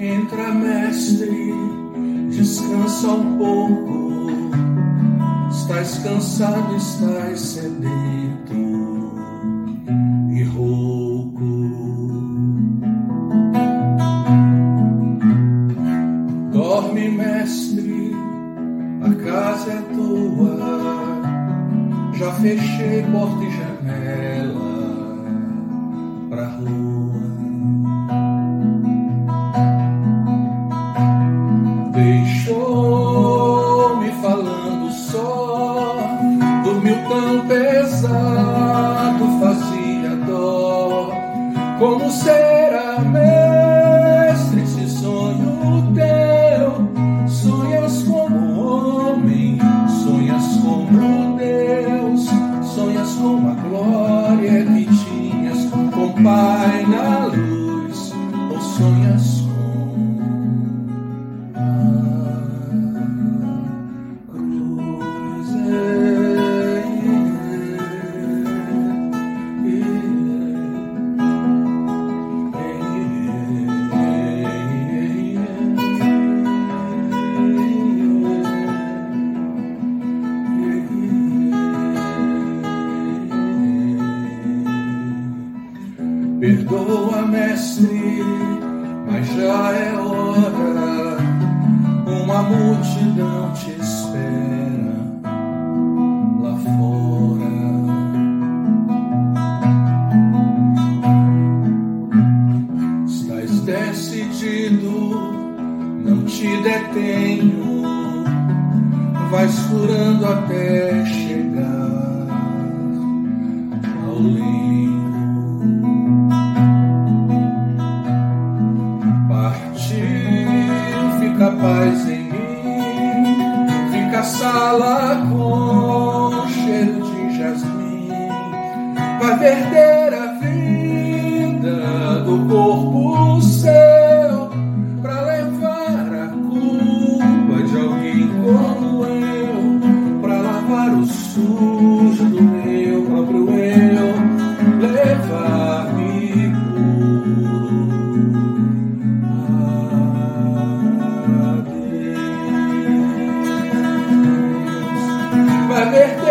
Entra, mestre, descansa um pouco. Estás cansado, estás sedento e rouco. Dorme, mestre, a casa é tua. Já fechei porta e hand. Vai perder a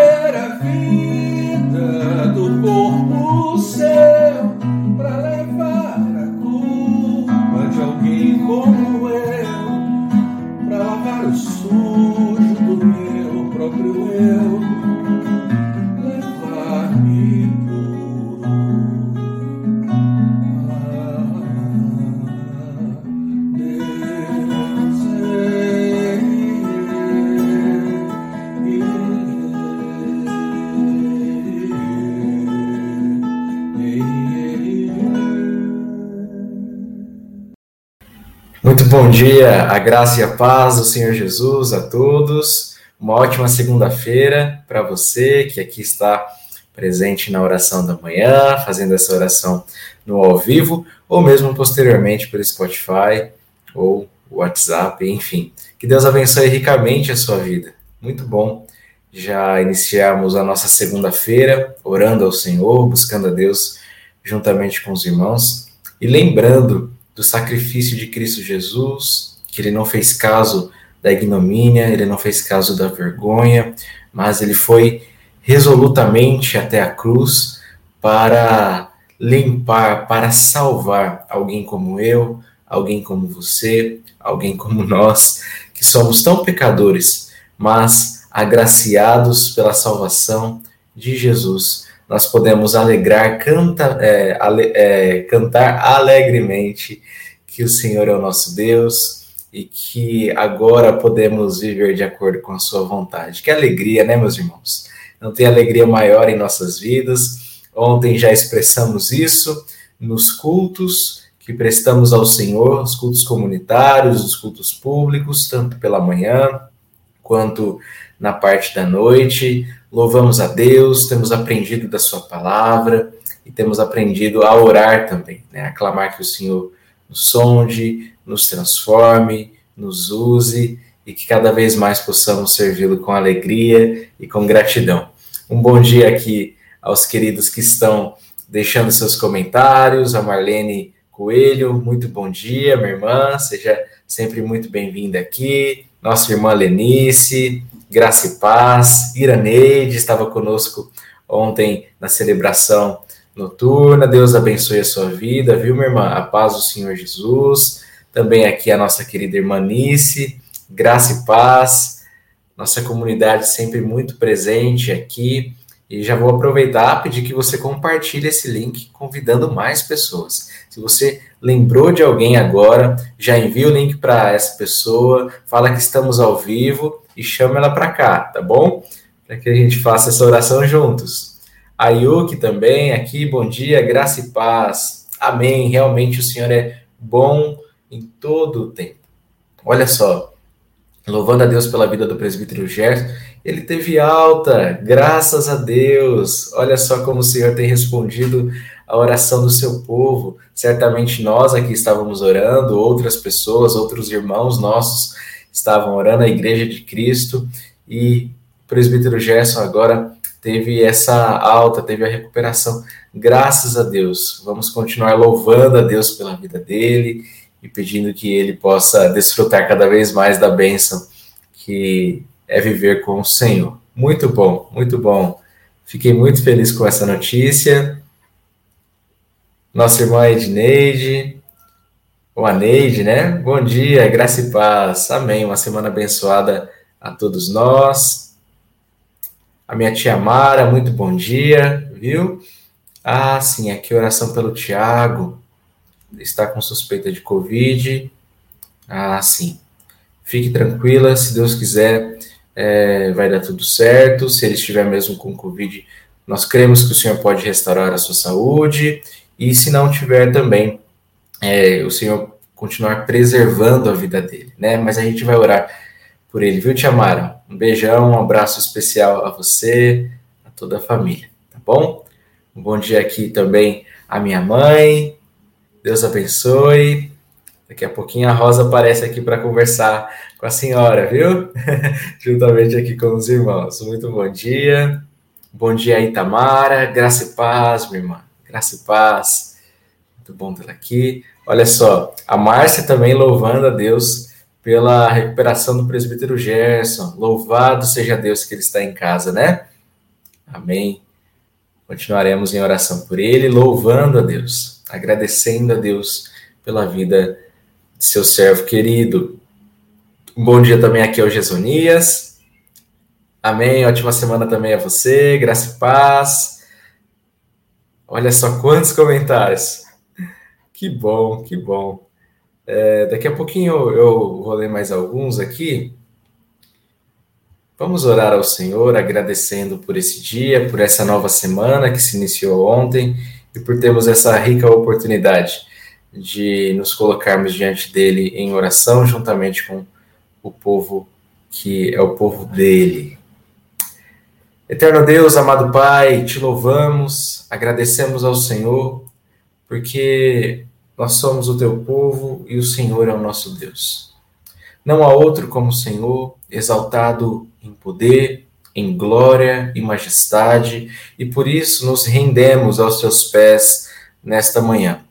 dia, a graça e a paz do Senhor Jesus a todos. Uma ótima segunda-feira para você que aqui está presente na oração da manhã, fazendo essa oração no ao vivo, ou mesmo posteriormente pelo Spotify ou WhatsApp, enfim. Que Deus abençoe ricamente a sua vida. Muito bom já iniciarmos a nossa segunda-feira orando ao Senhor, buscando a Deus juntamente com os irmãos e lembrando do sacrifício de Cristo Jesus, que ele não fez caso da ignomínia, ele não fez caso da vergonha, mas ele foi resolutamente até a cruz para limpar, para salvar alguém como eu, alguém como você, alguém como nós, que somos tão pecadores, mas agraciados pela salvação de Jesus. Nós podemos alegrar, canta, é, ale, é, cantar alegremente que o Senhor é o nosso Deus e que agora podemos viver de acordo com a Sua vontade. Que alegria, né, meus irmãos? Não tem alegria maior em nossas vidas. Ontem já expressamos isso nos cultos que prestamos ao Senhor, os cultos comunitários, os cultos públicos, tanto pela manhã quanto na parte da noite. Louvamos a Deus, temos aprendido da Sua palavra e temos aprendido a orar também, né? A clamar que o Senhor nos sonde, nos transforme, nos use e que cada vez mais possamos servi-lo com alegria e com gratidão. Um bom dia aqui aos queridos que estão deixando seus comentários, a Marlene Coelho, muito bom dia, minha irmã, seja sempre muito bem-vinda aqui. Nossa irmã Lenice, Graça e Paz, Iraneide estava conosco ontem na celebração noturna. Deus abençoe a sua vida, viu, minha irmã? A paz do Senhor Jesus. Também aqui a nossa querida irmã Nice, Graça e Paz. Nossa comunidade sempre muito presente aqui. E já vou aproveitar pedir que você compartilhe esse link, convidando mais pessoas. Se você lembrou de alguém agora, já envia o link para essa pessoa, fala que estamos ao vivo e chama ela para cá, tá bom? Para que a gente faça essa oração juntos. A Yuki também aqui, bom dia, graça e paz. Amém. Realmente o Senhor é bom em todo o tempo. Olha só, louvando a Deus pela vida do presbítero Gerson, ele teve alta, graças a Deus. Olha só como o Senhor tem respondido a oração do seu povo. Certamente nós aqui estávamos orando, outras pessoas, outros irmãos nossos estavam orando, a Igreja de Cristo, e o presbítero Gerson agora teve essa alta, teve a recuperação. Graças a Deus. Vamos continuar louvando a Deus pela vida dele e pedindo que ele possa desfrutar cada vez mais da bênção que é viver com o Senhor. Muito bom, muito bom. Fiquei muito feliz com essa notícia. Nossa irmã Edneide, ou a Neide, né? Bom dia, graça e paz. Amém. Uma semana abençoada a todos nós. A minha tia Mara, muito bom dia, viu? Ah, sim, aqui oração pelo Tiago. Está com suspeita de Covid. Ah, sim. Fique tranquila, se Deus quiser, é, vai dar tudo certo. Se ele estiver mesmo com Covid, nós cremos que o Senhor pode restaurar a sua saúde. E se não tiver também, é, o Senhor continuar preservando a vida dele, né? Mas a gente vai orar por ele, viu, Tia Mara? Um beijão, um abraço especial a você, a toda a família, tá bom? Um bom dia aqui também à minha mãe. Deus abençoe. Daqui a pouquinho a Rosa aparece aqui para conversar com a senhora, viu? Juntamente aqui com os irmãos. Muito bom dia. Bom dia, Itamara. Graça e paz, minha irmã. Graça e paz. Muito bom tê-la aqui. Olha só, a Márcia também louvando a Deus pela recuperação do presbítero Gerson. Louvado seja Deus que ele está em casa, né? Amém. Continuaremos em oração por ele, louvando a Deus, agradecendo a Deus pela vida seu servo querido. Um bom dia também aqui ao Gesonias. Amém. Ótima semana também a você. Graça e paz. Olha só quantos comentários. Que bom, que bom. É, daqui a pouquinho eu, eu vou ler mais alguns aqui. Vamos orar ao Senhor, agradecendo por esse dia, por essa nova semana que se iniciou ontem e por termos essa rica oportunidade de nos colocarmos diante dele em oração, juntamente com o povo que é o povo dele. Eterno Deus, amado Pai, te louvamos, agradecemos ao Senhor, porque nós somos o teu povo e o Senhor é o nosso Deus. Não há outro como o Senhor, exaltado em poder, em glória e majestade, e por isso nos rendemos aos teus pés nesta manhã.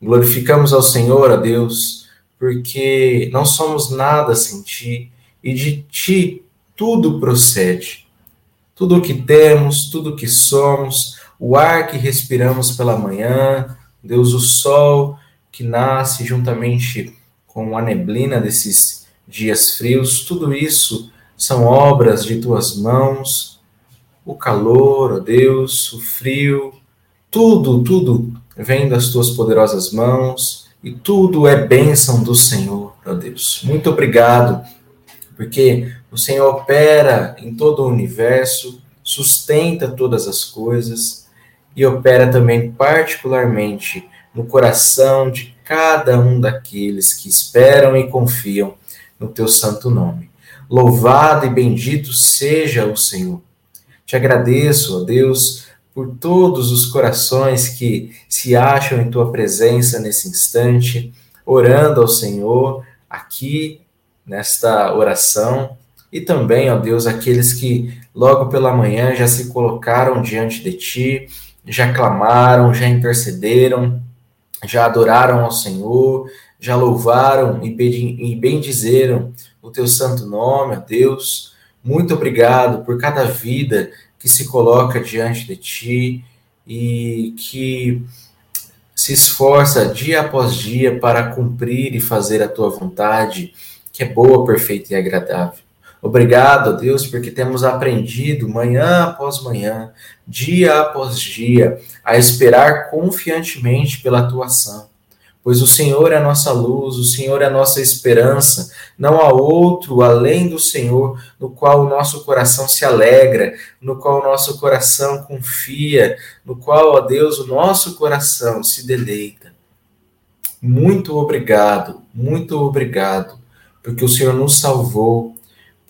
Glorificamos ao Senhor, a Deus, porque não somos nada sem ti e de ti tudo procede. Tudo o que temos, tudo o que somos, o ar que respiramos pela manhã, Deus, o sol que nasce juntamente com a neblina desses dias frios, tudo isso são obras de tuas mãos. O calor, ó Deus, o frio, tudo, tudo vem das tuas poderosas mãos e tudo é bênção do Senhor, ó Deus. Muito obrigado, porque o Senhor opera em todo o universo, sustenta todas as coisas e opera também particularmente no coração de cada um daqueles que esperam e confiam no teu santo nome. Louvado e bendito seja o Senhor. Te agradeço, ó Deus, por todos os corações que se acham em tua presença nesse instante, orando ao Senhor aqui nesta oração, e também, ó Deus, aqueles que logo pela manhã já se colocaram diante de ti, já clamaram, já intercederam, já adoraram ao Senhor, já louvaram e bendizeram o teu santo nome, ó Deus. Muito obrigado por cada vida que se coloca diante de ti e que se esforça dia após dia para cumprir e fazer a tua vontade, que é boa, perfeita e agradável. Obrigado, Deus, porque temos aprendido manhã após manhã, dia após dia, a esperar confiantemente pela tua ação pois o Senhor é a nossa luz, o Senhor é a nossa esperança. Não há outro além do Senhor no qual o nosso coração se alegra, no qual o nosso coração confia, no qual, ó Deus, o nosso coração se deleita. Muito obrigado, muito obrigado, porque o Senhor nos salvou,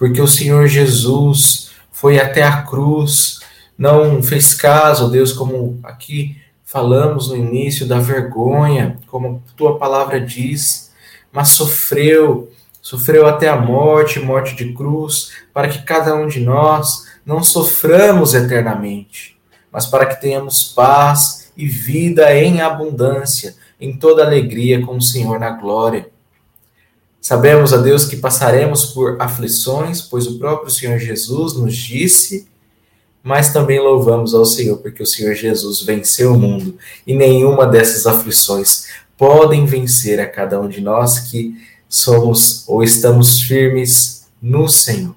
porque o Senhor Jesus foi até a cruz, não fez caso, Deus, como aqui falamos no início da vergonha, como tua palavra diz, mas sofreu, sofreu até a morte, morte de cruz, para que cada um de nós não soframos eternamente, mas para que tenhamos paz e vida em abundância, em toda alegria com o Senhor na glória. Sabemos, a Deus, que passaremos por aflições, pois o próprio Senhor Jesus nos disse mas também louvamos ao Senhor porque o Senhor Jesus venceu o mundo e nenhuma dessas aflições podem vencer a cada um de nós que somos ou estamos firmes no Senhor.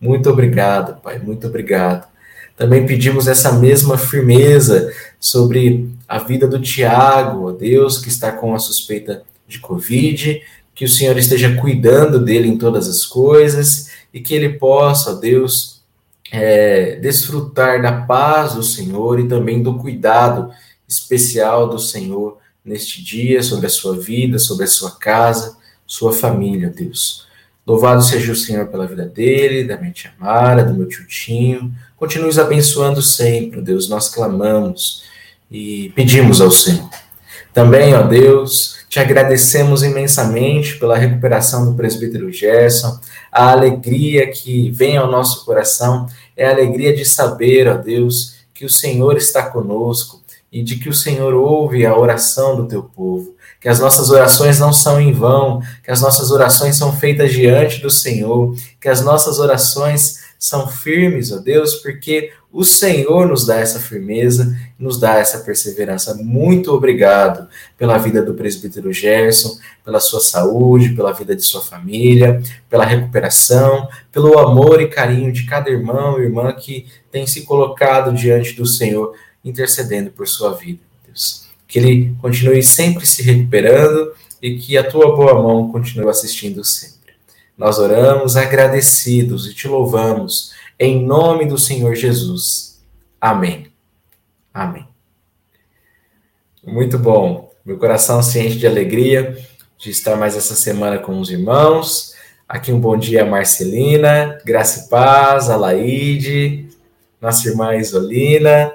Muito obrigado, Pai, muito obrigado. Também pedimos essa mesma firmeza sobre a vida do Tiago, ó Deus, que está com a suspeita de Covid, que o Senhor esteja cuidando dele em todas as coisas e que ele possa, ó Deus, é, desfrutar da paz do Senhor e também do cuidado especial do Senhor neste dia, sobre a sua vida, sobre a sua casa, sua família, Deus. Louvado seja o Senhor pela vida dele, da minha tia Mara, do meu tio Tinho. Continue os abençoando sempre, Deus. Nós clamamos e pedimos ao Senhor. Também, ó Deus, te agradecemos imensamente pela recuperação do presbítero Gerson, a alegria que vem ao nosso coração é a alegria de saber, ó Deus, que o Senhor está conosco e de que o Senhor ouve a oração do teu povo, que as nossas orações não são em vão, que as nossas orações são feitas diante do Senhor, que as nossas orações são firmes, ó Deus, porque o Senhor nos dá essa firmeza, nos dá essa perseverança. Muito obrigado pela vida do presbítero Gerson, pela sua saúde, pela vida de sua família, pela recuperação, pelo amor e carinho de cada irmão e irmã que tem se colocado diante do Senhor, intercedendo por sua vida, Deus. Que ele continue sempre se recuperando e que a tua boa mão continue assistindo sempre. Nós oramos agradecidos e te louvamos em nome do Senhor Jesus. Amém. Amém. Muito bom. Meu coração ciente de alegria de estar mais essa semana com os irmãos. Aqui um bom dia Marcelina, Graça e Paz, a Laide, nossa irmã Isolina.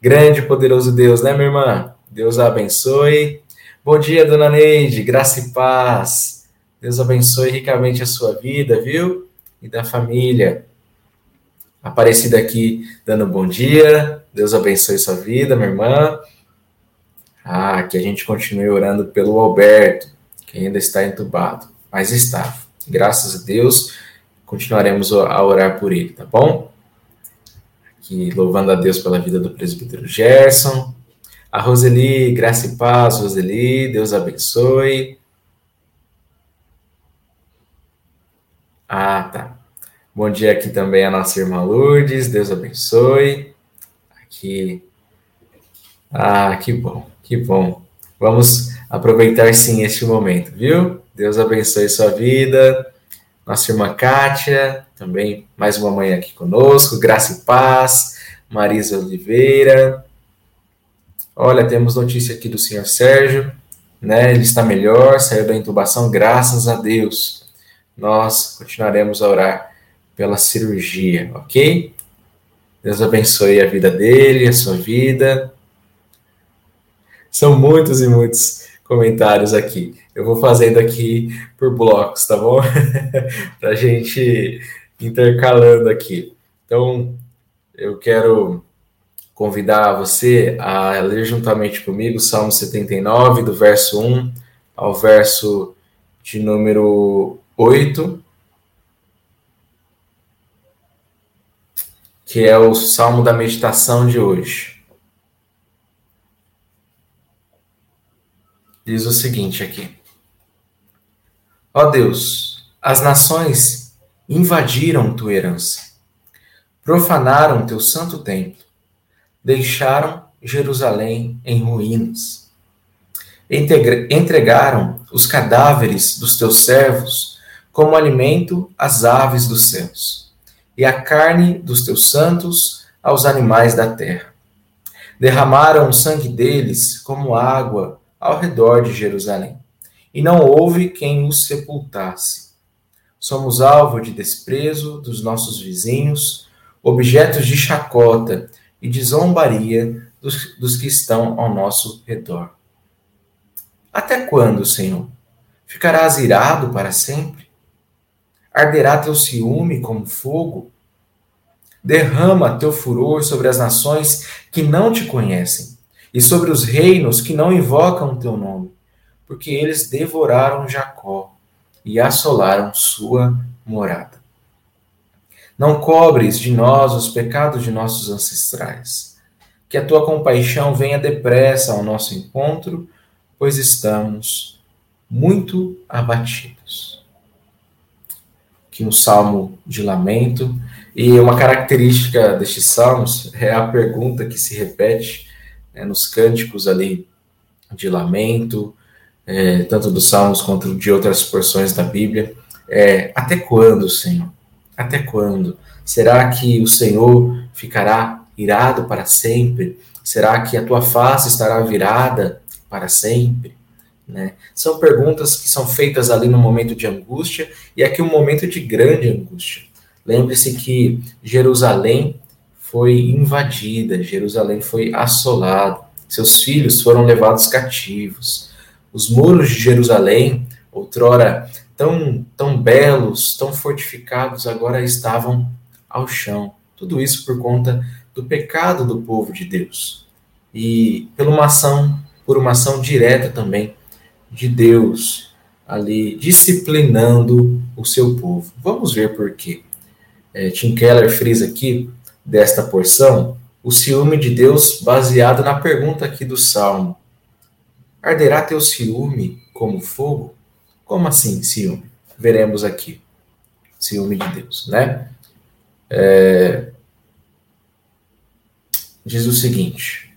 Grande e poderoso Deus, né, minha irmã? Deus a abençoe. Bom dia, dona Neide, graça e paz. Deus abençoe ricamente a sua vida, viu? E da família. Aparecida aqui dando bom dia. Deus abençoe sua vida, minha irmã. Ah, que a gente continue orando pelo Alberto, que ainda está entubado, mas está. Graças a Deus, continuaremos a orar por ele, tá bom? Aqui louvando a Deus pela vida do presbítero Gerson. A Roseli, graça e paz, Roseli, Deus abençoe. Ah, tá. Bom dia aqui também a nossa irmã Lourdes, Deus abençoe. Aqui. Ah, que bom, que bom. Vamos aproveitar sim este momento, viu? Deus abençoe sua vida. Nossa irmã Kátia, também mais uma manhã aqui conosco. Graça e paz. Marisa Oliveira. Olha, temos notícia aqui do senhor Sérgio, né? Ele está melhor, saiu da intubação, graças a Deus nós continuaremos a orar pela cirurgia, ok? Deus abençoe a vida dele, a sua vida. São muitos e muitos comentários aqui. Eu vou fazendo aqui por blocos, tá bom? Para a gente intercalando aqui. Então, eu quero convidar você a ler juntamente comigo Salmo 79, do verso 1 ao verso de número 8, que é o salmo da meditação de hoje. Diz o seguinte aqui: Ó Deus, as nações invadiram tua herança, profanaram teu santo templo, deixaram Jerusalém em ruínas. Entregaram os cadáveres dos teus servos como alimento às aves dos céus, e a carne dos teus santos aos animais da terra. Derramaram o sangue deles como água ao redor de Jerusalém, e não houve quem os sepultasse. Somos alvo de desprezo dos nossos vizinhos, objetos de chacota e de zombaria dos, dos que estão ao nosso redor. Até quando, Senhor? Ficarás irado para sempre? Arderá teu ciúme como fogo? Derrama teu furor sobre as nações que não te conhecem e sobre os reinos que não invocam o teu nome, porque eles devoraram Jacó e assolaram sua morada. Não cobres de nós os pecados de nossos ancestrais. Que a tua compaixão venha depressa ao nosso encontro, pois estamos muito abatidos. Aqui um salmo de lamento, e uma característica destes salmos é a pergunta que se repete né, nos cânticos ali de lamento, é, tanto dos Salmos quanto de outras porções da Bíblia, é até quando, Senhor? Até quando? Será que o Senhor ficará irado para sempre? Será que a tua face estará virada para sempre? Né? São perguntas que são feitas ali no momento de angústia e aqui um momento de grande angústia. Lembre-se que Jerusalém foi invadida, Jerusalém foi assolada, seus filhos foram levados cativos. Os muros de Jerusalém, outrora tão, tão belos, tão fortificados, agora estavam ao chão. Tudo isso por conta do pecado do povo de Deus. E por uma ação, por uma ação direta também de Deus ali disciplinando o seu povo. Vamos ver por quê. É, Tim Keller frisa aqui desta porção o ciúme de Deus baseado na pergunta aqui do Salmo. Arderá teu ciúme como fogo? Como assim, ciúme? Veremos aqui. Ciúme de Deus, né? É... Diz o seguinte: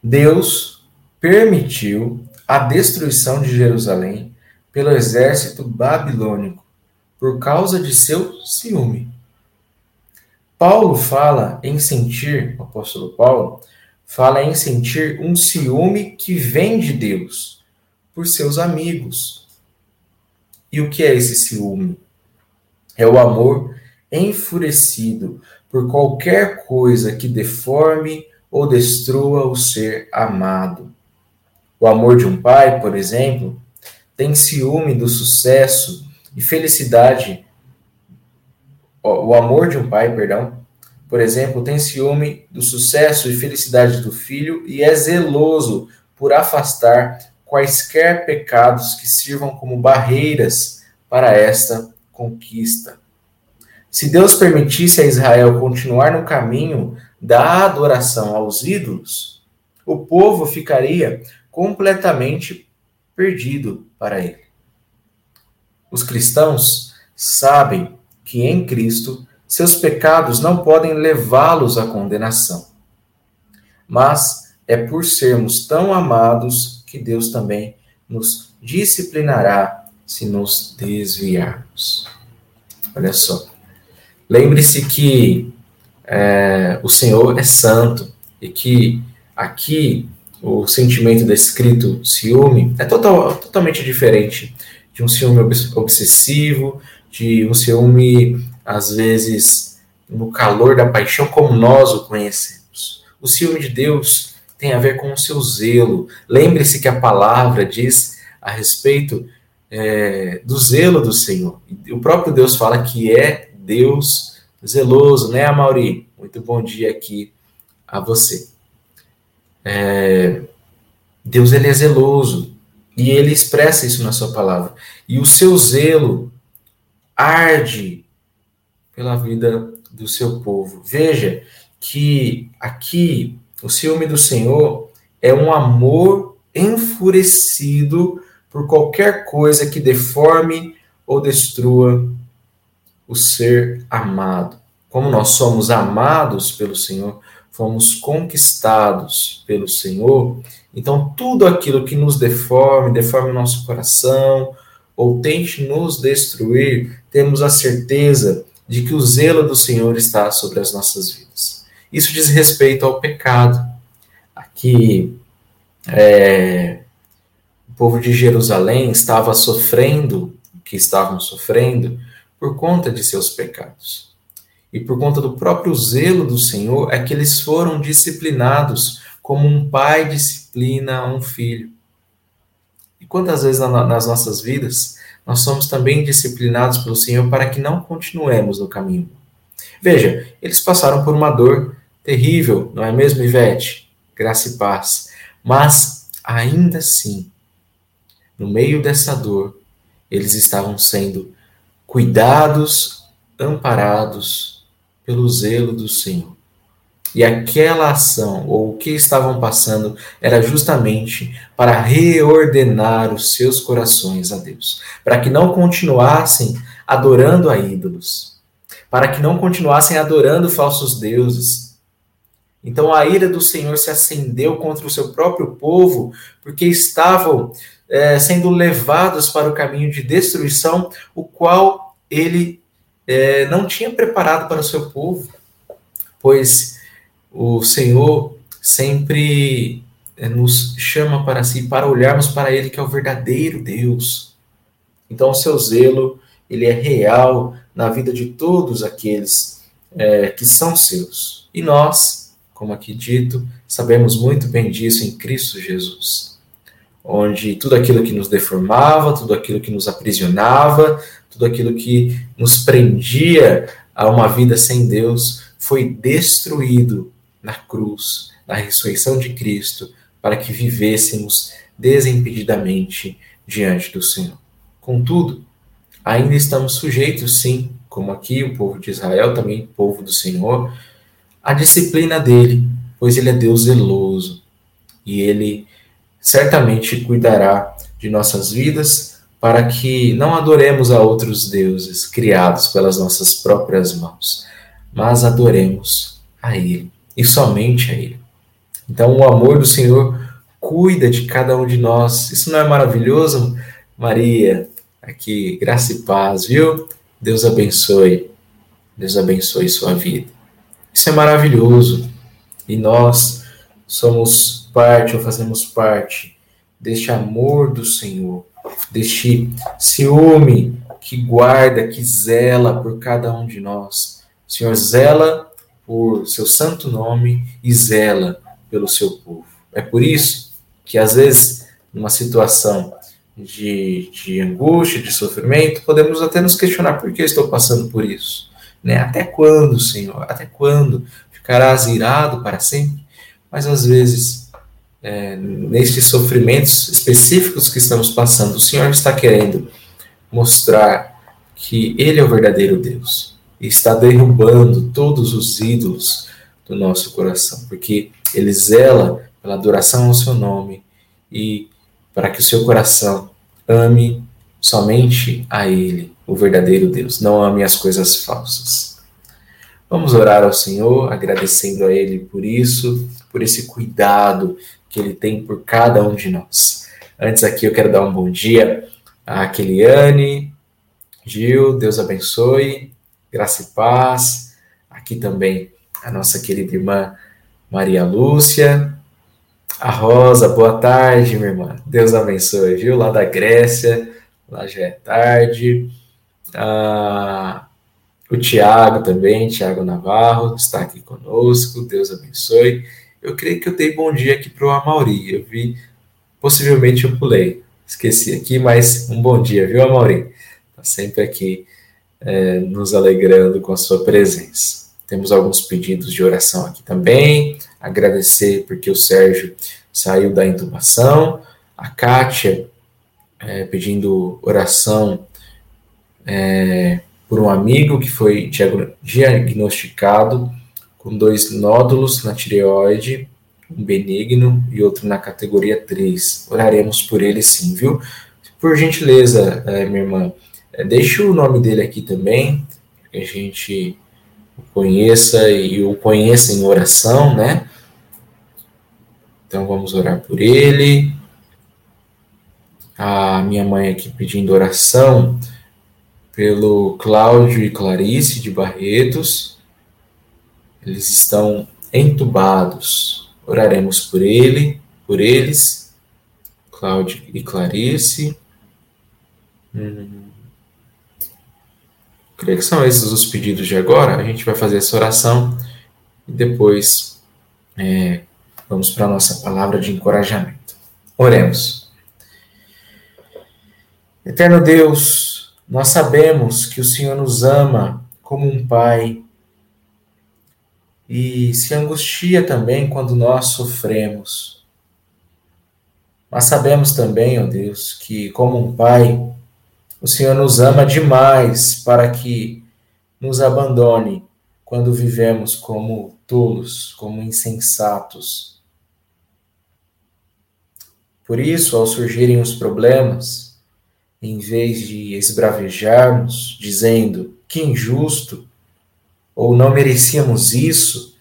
Deus permitiu a destruição de Jerusalém pelo exército babilônico por causa de seu ciúme. Paulo fala em sentir, o apóstolo Paulo fala em sentir um ciúme que vem de Deus por seus amigos. E o que é esse ciúme? É o amor enfurecido por qualquer coisa que deforme ou destrua o ser amado. O amor de um pai, por exemplo, tem ciúme do sucesso e felicidade o amor de um pai, perdão, por exemplo, tem ciúme do sucesso e felicidade do filho e é zeloso por afastar quaisquer pecados que sirvam como barreiras para esta conquista. Se Deus permitisse a Israel continuar no caminho da adoração aos ídolos, o povo ficaria completamente perdido para ele. Os cristãos sabem que em Cristo seus pecados não podem levá-los à condenação. Mas é por sermos tão amados que Deus também nos disciplinará se nos desviarmos. Olha só. Lembre-se que é, o Senhor é santo e que aqui o sentimento descrito, ciúme, é total, totalmente diferente de um ciúme obsessivo, de um ciúme, às vezes, no calor da paixão, como nós o conhecemos. O ciúme de Deus tem a ver com o seu zelo. Lembre-se que a palavra diz a respeito é, do zelo do Senhor. O próprio Deus fala que é Deus zeloso, né, Mauri? Muito bom dia aqui a você. É, Deus ele é zeloso e ele expressa isso na sua palavra. E o seu zelo arde pela vida do seu povo. Veja que aqui o ciúme do Senhor é um amor enfurecido por qualquer coisa que deforme ou destrua o ser amado. Como nós somos amados pelo Senhor, fomos conquistados pelo Senhor, então tudo aquilo que nos deforme, deforme nosso coração, ou tente nos destruir, temos a certeza de que o zelo do Senhor está sobre as nossas vidas. Isso diz respeito ao pecado. Aqui, é, o povo de Jerusalém estava sofrendo, que estavam sofrendo, por conta de seus pecados. E por conta do próprio zelo do Senhor, é que eles foram disciplinados como um pai disciplina um filho. E quantas vezes nas nossas vidas nós somos também disciplinados pelo Senhor para que não continuemos no caminho? Veja, eles passaram por uma dor terrível, não é mesmo, Ivete? Graça e paz. Mas, ainda assim, no meio dessa dor, eles estavam sendo cuidados, amparados pelo zelo do Senhor. E aquela ação, ou o que estavam passando, era justamente para reordenar os seus corações a Deus, para que não continuassem adorando a ídolos, para que não continuassem adorando falsos deuses. Então a ira do Senhor se acendeu contra o seu próprio povo, porque estavam é, sendo levados para o caminho de destruição, o qual ele é, não tinha preparado para o seu povo, pois o Senhor sempre é, nos chama para si, para olharmos para Ele, que é o verdadeiro Deus. Então, o seu zelo, ele é real na vida de todos aqueles é, que são seus. E nós, como aqui dito, sabemos muito bem disso em Cristo Jesus onde tudo aquilo que nos deformava, tudo aquilo que nos aprisionava, tudo aquilo que nos prendia a uma vida sem Deus foi destruído na cruz, na ressurreição de Cristo, para que vivêssemos desimpedidamente diante do Senhor. Contudo, ainda estamos sujeitos, sim, como aqui o povo de Israel, também povo do Senhor, à disciplina dele, pois ele é Deus zeloso e ele certamente cuidará de nossas vidas para que não adoremos a outros deuses criados pelas nossas próprias mãos, mas adoremos a Ele e somente a Ele. Então, o amor do Senhor cuida de cada um de nós. Isso não é maravilhoso, Maria? Aqui, graça e paz, viu? Deus abençoe. Deus abençoe sua vida. Isso é maravilhoso. E nós somos parte ou fazemos parte deste amor do Senhor, deste ciúme que guarda, que zela por cada um de nós. O Senhor zela por seu santo nome e zela pelo seu povo. É por isso que, às vezes, numa situação de, de angústia, de sofrimento, podemos até nos questionar por que estou passando por isso. Né? Até quando, Senhor? Até quando? Ficarás irado para sempre? Mas às vezes é, nestes sofrimentos específicos que estamos passando, o Senhor está querendo mostrar que Ele é o verdadeiro Deus e está derrubando todos os ídolos do nosso coração, porque Ele zela pela adoração ao Seu nome e para que o seu coração ame somente a Ele, o verdadeiro Deus, não ame as coisas falsas. Vamos orar ao Senhor, agradecendo a Ele por isso, por esse cuidado que Ele tem por cada um de nós. Antes aqui eu quero dar um bom dia a Keliane, Gil, Deus abençoe, graça e paz. Aqui também a nossa querida irmã Maria Lúcia, a Rosa, boa tarde, minha irmã. Deus abençoe, viu? Lá da Grécia, lá já é tarde. Ah, o Tiago também, Tiago Navarro, está aqui conosco. Deus abençoe. Eu creio que eu dei bom dia aqui para o Amauri. Eu vi, possivelmente eu pulei. Esqueci aqui, mas um bom dia, viu, Amauri? Está sempre aqui é, nos alegrando com a sua presença. Temos alguns pedidos de oração aqui também. Agradecer porque o Sérgio saiu da intubação. A Kátia é, pedindo oração é, por um amigo que foi diagnosticado com dois nódulos na tireoide, um benigno e outro na categoria 3. Oraremos por ele sim, viu? Por gentileza, é, minha irmã, é, deixe o nome dele aqui também, que a gente o conheça e o conheça em oração, né? Então vamos orar por ele. A minha mãe aqui pedindo oração pelo Cláudio e Clarice de Barretos. Eles estão entubados. Oraremos por ele, por eles, Cláudio e Clarice. Hum. Creio que são esses os pedidos de agora. A gente vai fazer essa oração e depois é, vamos para a nossa palavra de encorajamento. Oremos. Eterno Deus, nós sabemos que o Senhor nos ama como um pai e se angustia também quando nós sofremos. Mas sabemos também, ó Deus, que como um pai, o Senhor nos ama demais para que nos abandone quando vivemos como tolos, como insensatos. Por isso, ao surgirem os problemas, em vez de esbravejarmos, dizendo que injusto, ou não merecíamos isso,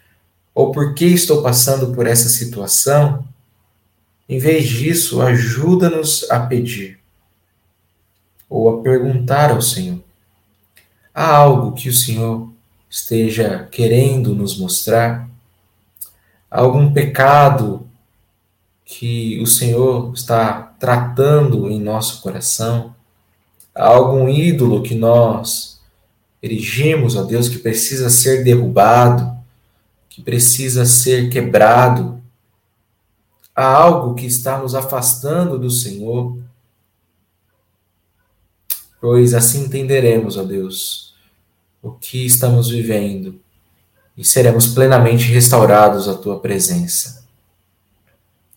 ou por que estou passando por essa situação, em vez disso, ajuda-nos a pedir ou a perguntar ao Senhor: há algo que o Senhor esteja querendo nos mostrar? Há algum pecado que o Senhor está tratando em nosso coração? Há algum ídolo que nós erigimos, ó Deus, que precisa ser derrubado, que precisa ser quebrado? Há algo que está nos afastando do Senhor? pois assim entenderemos, ó Deus, o que estamos vivendo e seremos plenamente restaurados à tua presença.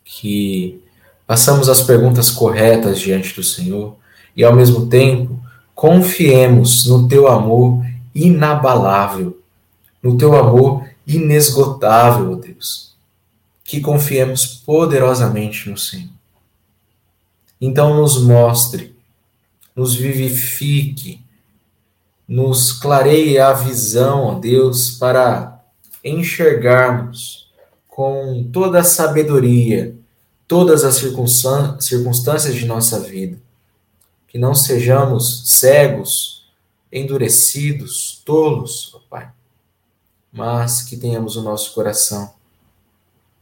Que façamos as perguntas corretas diante do Senhor e, ao mesmo tempo, confiemos no teu amor inabalável, no teu amor inesgotável, ó Deus. Que confiemos poderosamente no Senhor. Então, nos mostre nos vivifique, nos clareie a visão, ó Deus, para enxergarmos com toda a sabedoria todas as circunstâncias de nossa vida. Que não sejamos cegos, endurecidos, tolos, ó Pai, mas que tenhamos o nosso coração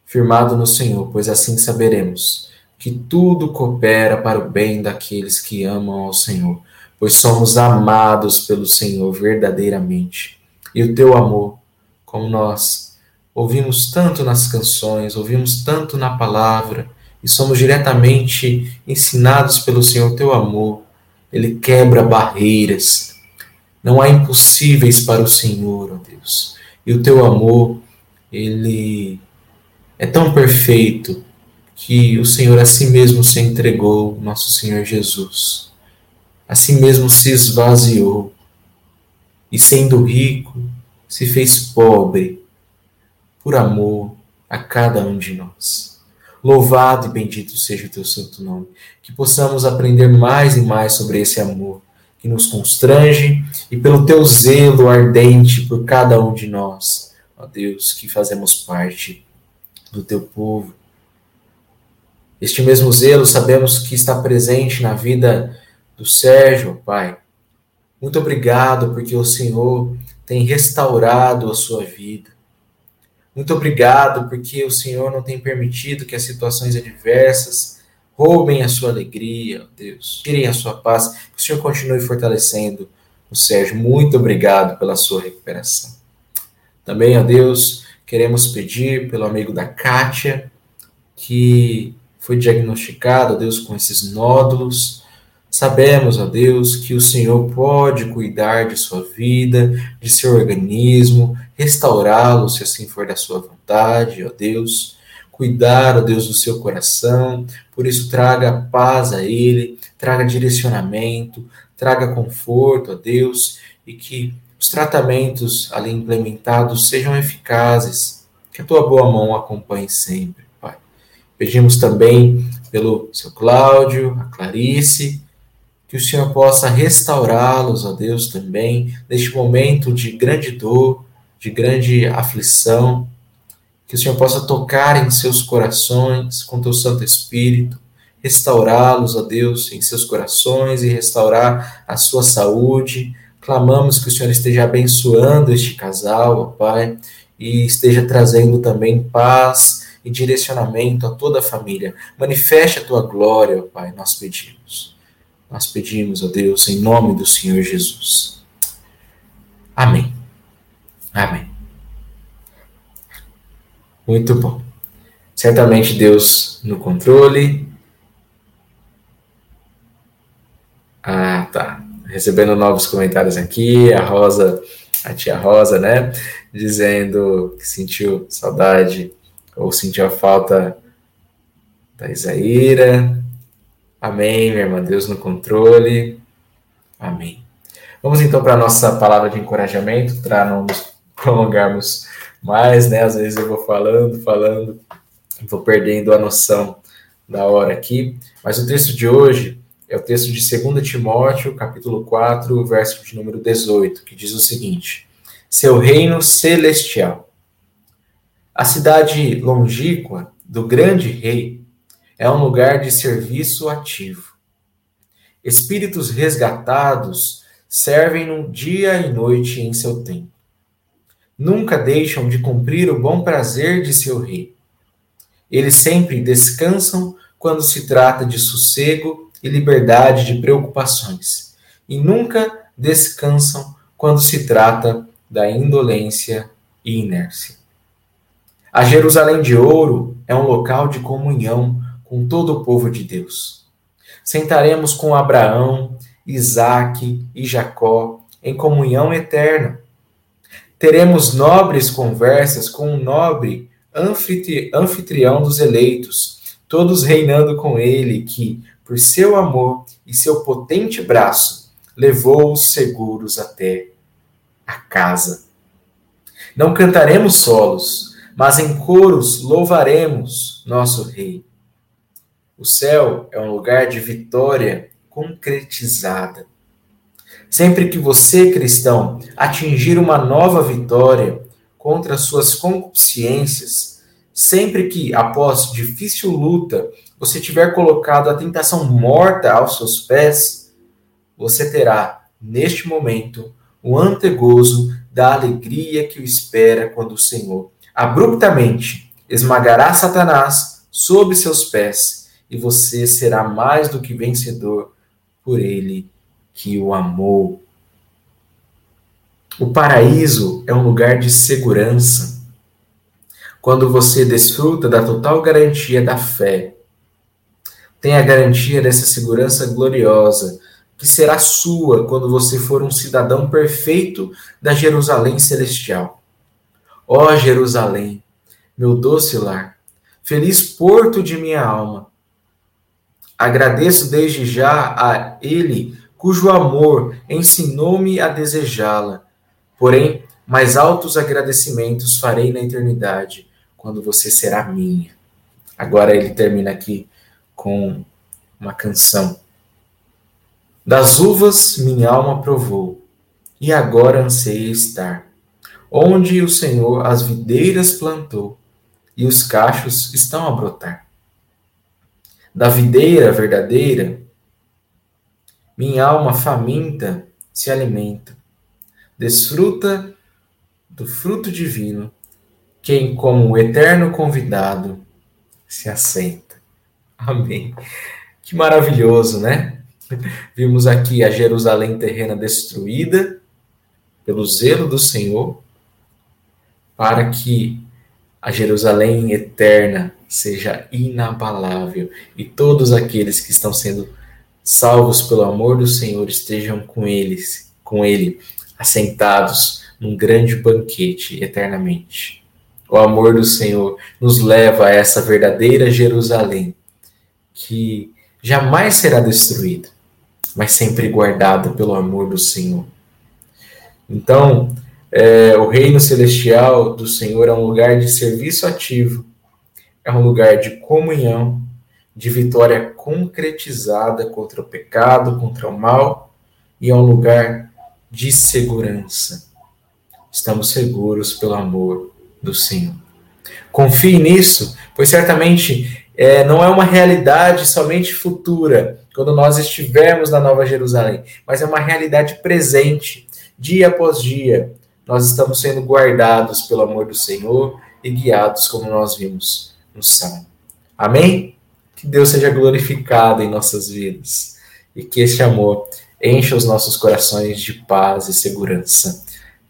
firmado no Senhor, pois assim saberemos que tudo coopera para o bem daqueles que amam ao Senhor, pois somos amados pelo Senhor verdadeiramente. E o teu amor, como nós ouvimos tanto nas canções, ouvimos tanto na palavra, e somos diretamente ensinados pelo Senhor, teu amor, ele quebra barreiras. Não há impossíveis para o Senhor, ó Deus. E o teu amor, ele é tão perfeito que o Senhor a si mesmo se entregou, nosso Senhor Jesus. A si mesmo se esvaziou e, sendo rico, se fez pobre por amor a cada um de nós. Louvado e bendito seja o teu santo nome. Que possamos aprender mais e mais sobre esse amor que nos constrange e pelo teu zelo ardente por cada um de nós, ó Deus, que fazemos parte do teu povo este mesmo zelo sabemos que está presente na vida do Sérgio, Pai. Muito obrigado porque o Senhor tem restaurado a sua vida. Muito obrigado porque o Senhor não tem permitido que as situações adversas roubem a sua alegria, Deus. Tirem a sua paz. Que o Senhor continue fortalecendo o Sérgio. Muito obrigado pela sua recuperação. Também, ó Deus, queremos pedir pelo amigo da Kátia que foi diagnosticado, Deus, com esses nódulos. Sabemos, ó Deus, que o Senhor pode cuidar de sua vida, de seu organismo, restaurá-lo se assim for da sua vontade, ó Deus. Cuidar, ó Deus, do seu coração, por isso traga paz a ele, traga direcionamento, traga conforto a Deus e que os tratamentos ali implementados sejam eficazes, que a tua boa mão acompanhe sempre, Pai. Pedimos também pelo seu Cláudio, a Clarice, que o Senhor possa restaurá-los, ó Deus, também, neste momento de grande dor, de grande aflição, que o Senhor possa tocar em seus corações com teu Santo Espírito, restaurá-los, ó Deus, em seus corações e restaurar a sua saúde. Clamamos que o Senhor esteja abençoando este casal, ó Pai, e esteja trazendo também paz e direcionamento a toda a família. Manifeste a tua glória, ó Pai, nós pedimos. Nós pedimos, ó Deus, em nome do Senhor Jesus. Amém. Amém. Muito bom. Certamente Deus no controle. Ah, tá. Recebendo novos comentários aqui. A Rosa, a tia Rosa, né? Dizendo que sentiu saudade ou sentiu a falta da Isaíra. Amém, minha irmã. Deus no controle. Amém. Vamos então para a nossa palavra de encorajamento, para nos prolongarmos mais, né? Às vezes eu vou falando, falando, vou perdendo a noção da hora aqui. Mas o texto de hoje é o texto de 2 Timóteo, capítulo 4, verso de número 18, que diz o seguinte: Seu reino celestial. A cidade longínqua do grande rei é um lugar de serviço ativo. Espíritos resgatados servem-no dia e noite em seu tempo. Nunca deixam de cumprir o bom prazer de seu rei. Eles sempre descansam quando se trata de sossego e liberdade de preocupações, e nunca descansam quando se trata da indolência e inércia. A Jerusalém de Ouro é um local de comunhão com todo o povo de Deus. Sentaremos com Abraão, Isaque e Jacó em comunhão eterna. Teremos nobres conversas com um nobre anfitrião dos eleitos, todos reinando com ele, que, por seu amor e seu potente braço, levou-os seguros até a casa. Não cantaremos solos, mas em coros louvaremos nosso Rei. O céu é um lugar de vitória concretizada. Sempre que você, cristão, atingir uma nova vitória contra suas concupiscências, sempre que, após difícil luta, você tiver colocado a tentação morta aos seus pés, você terá, neste momento, o antegozo da alegria que o espera quando o Senhor abruptamente esmagará Satanás sob seus pés e você será mais do que vencedor por ele que o amou. O paraíso é um lugar de segurança. Quando você desfruta da total garantia da fé, tem a garantia dessa segurança gloriosa que será sua quando você for um cidadão perfeito da Jerusalém celestial. Ó Jerusalém, meu doce lar, feliz porto de minha alma, Agradeço desde já a Ele, cujo amor ensinou-me a desejá-la. Porém, mais altos agradecimentos farei na eternidade, quando você será minha. Agora ele termina aqui com uma canção. Das uvas minha alma provou, e agora anseia estar, onde o Senhor as videiras plantou, e os cachos estão a brotar da videira verdadeira, minha alma faminta se alimenta, desfruta do fruto divino, quem, como o eterno convidado, se assenta. Amém. Que maravilhoso, né? Vimos aqui a Jerusalém terrena destruída pelo zelo do Senhor, para que a Jerusalém eterna seja inabalável e todos aqueles que estão sendo salvos pelo amor do Senhor, estejam com eles, com ele, assentados num grande banquete eternamente. O amor do Senhor nos leva a essa verdadeira Jerusalém, que jamais será destruída, mas sempre guardada pelo amor do Senhor. Então, é, o reino celestial do Senhor é um lugar de serviço ativo, é um lugar de comunhão, de vitória concretizada contra o pecado, contra o mal, e é um lugar de segurança. Estamos seguros pelo amor do Senhor. Confie nisso, pois certamente é, não é uma realidade somente futura, quando nós estivermos na Nova Jerusalém, mas é uma realidade presente, dia após dia. Nós estamos sendo guardados pelo amor do Senhor e guiados, como nós vimos no Salmo. Amém? Que Deus seja glorificado em nossas vidas e que este amor encha os nossos corações de paz e segurança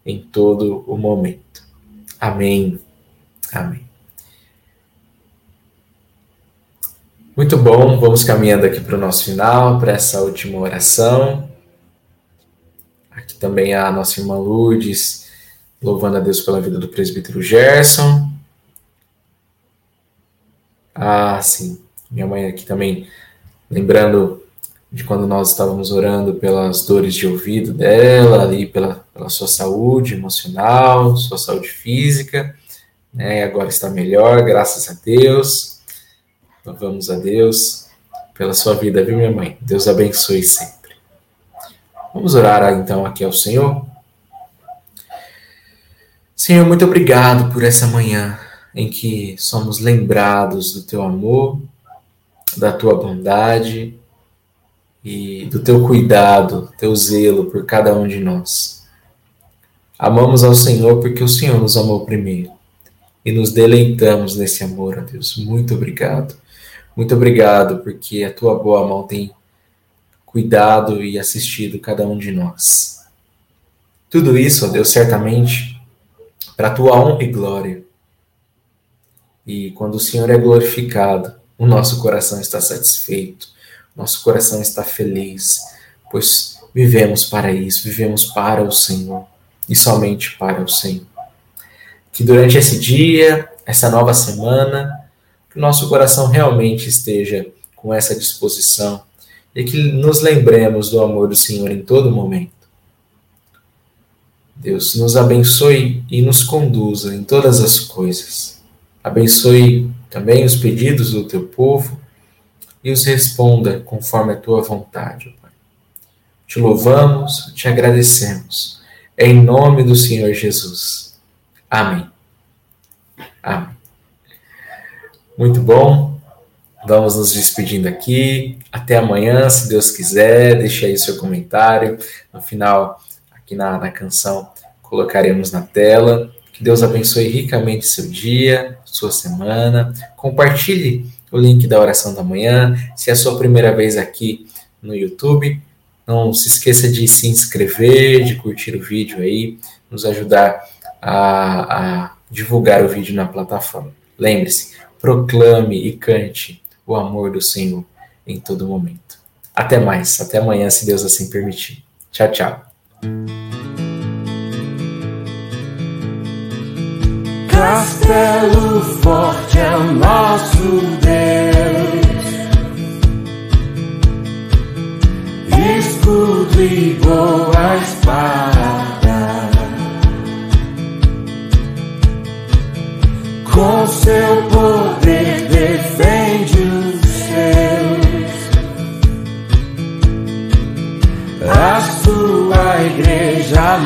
em todo o momento. Amém. Amém. Muito bom, vamos caminhando aqui para o nosso final, para essa última oração. Aqui também a nossa irmã Lourdes, louvando a Deus pela vida do presbítero Gerson. Ah, sim, minha mãe aqui também, lembrando de quando nós estávamos orando pelas dores de ouvido dela, e pela, pela sua saúde emocional, sua saúde física, né? Agora está melhor, graças a Deus. Louvamos a Deus pela sua vida, viu, minha mãe? Deus abençoe sempre. Vamos orar então aqui ao Senhor. Senhor, muito obrigado por essa manhã em que somos lembrados do teu amor, da tua bondade e do teu cuidado, teu zelo por cada um de nós. Amamos ao Senhor porque o Senhor nos amou primeiro e nos deleitamos nesse amor, ó Deus. Muito obrigado. Muito obrigado porque a tua boa mão tem cuidado e assistido cada um de nós. Tudo isso, ó Deus, certamente para a tua honra e glória. E quando o Senhor é glorificado, o nosso coração está satisfeito, nosso coração está feliz, pois vivemos para isso, vivemos para o Senhor e somente para o Senhor. Que durante esse dia, essa nova semana, que o nosso coração realmente esteja com essa disposição e que nos lembremos do amor do Senhor em todo momento. Deus nos abençoe e nos conduza em todas as coisas. Abençoe também os pedidos do teu povo e os responda conforme a tua vontade, Pai. Te louvamos, te agradecemos. Em nome do Senhor Jesus. Amém. Amém. Muito bom. Vamos nos despedindo aqui. Até amanhã, se Deus quiser. Deixe aí seu comentário. No final, aqui na, na canção, colocaremos na tela. Que Deus abençoe ricamente seu dia, sua semana. Compartilhe o link da oração da manhã. Se é a sua primeira vez aqui no YouTube, não se esqueça de se inscrever, de curtir o vídeo aí, nos ajudar a, a divulgar o vídeo na plataforma. Lembre-se, proclame e cante o amor do Senhor em todo momento. Até mais, até amanhã, se Deus assim permitir. Tchau, tchau. Castelo forte é o nosso Deus, escudo e boa espada, com seu poder defende os seus, a sua igreja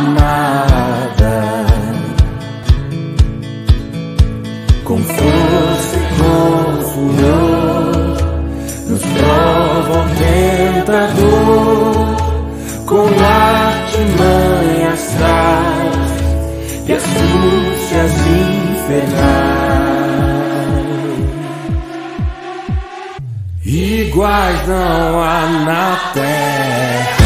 astúcias infernais. Iguais não há na terra.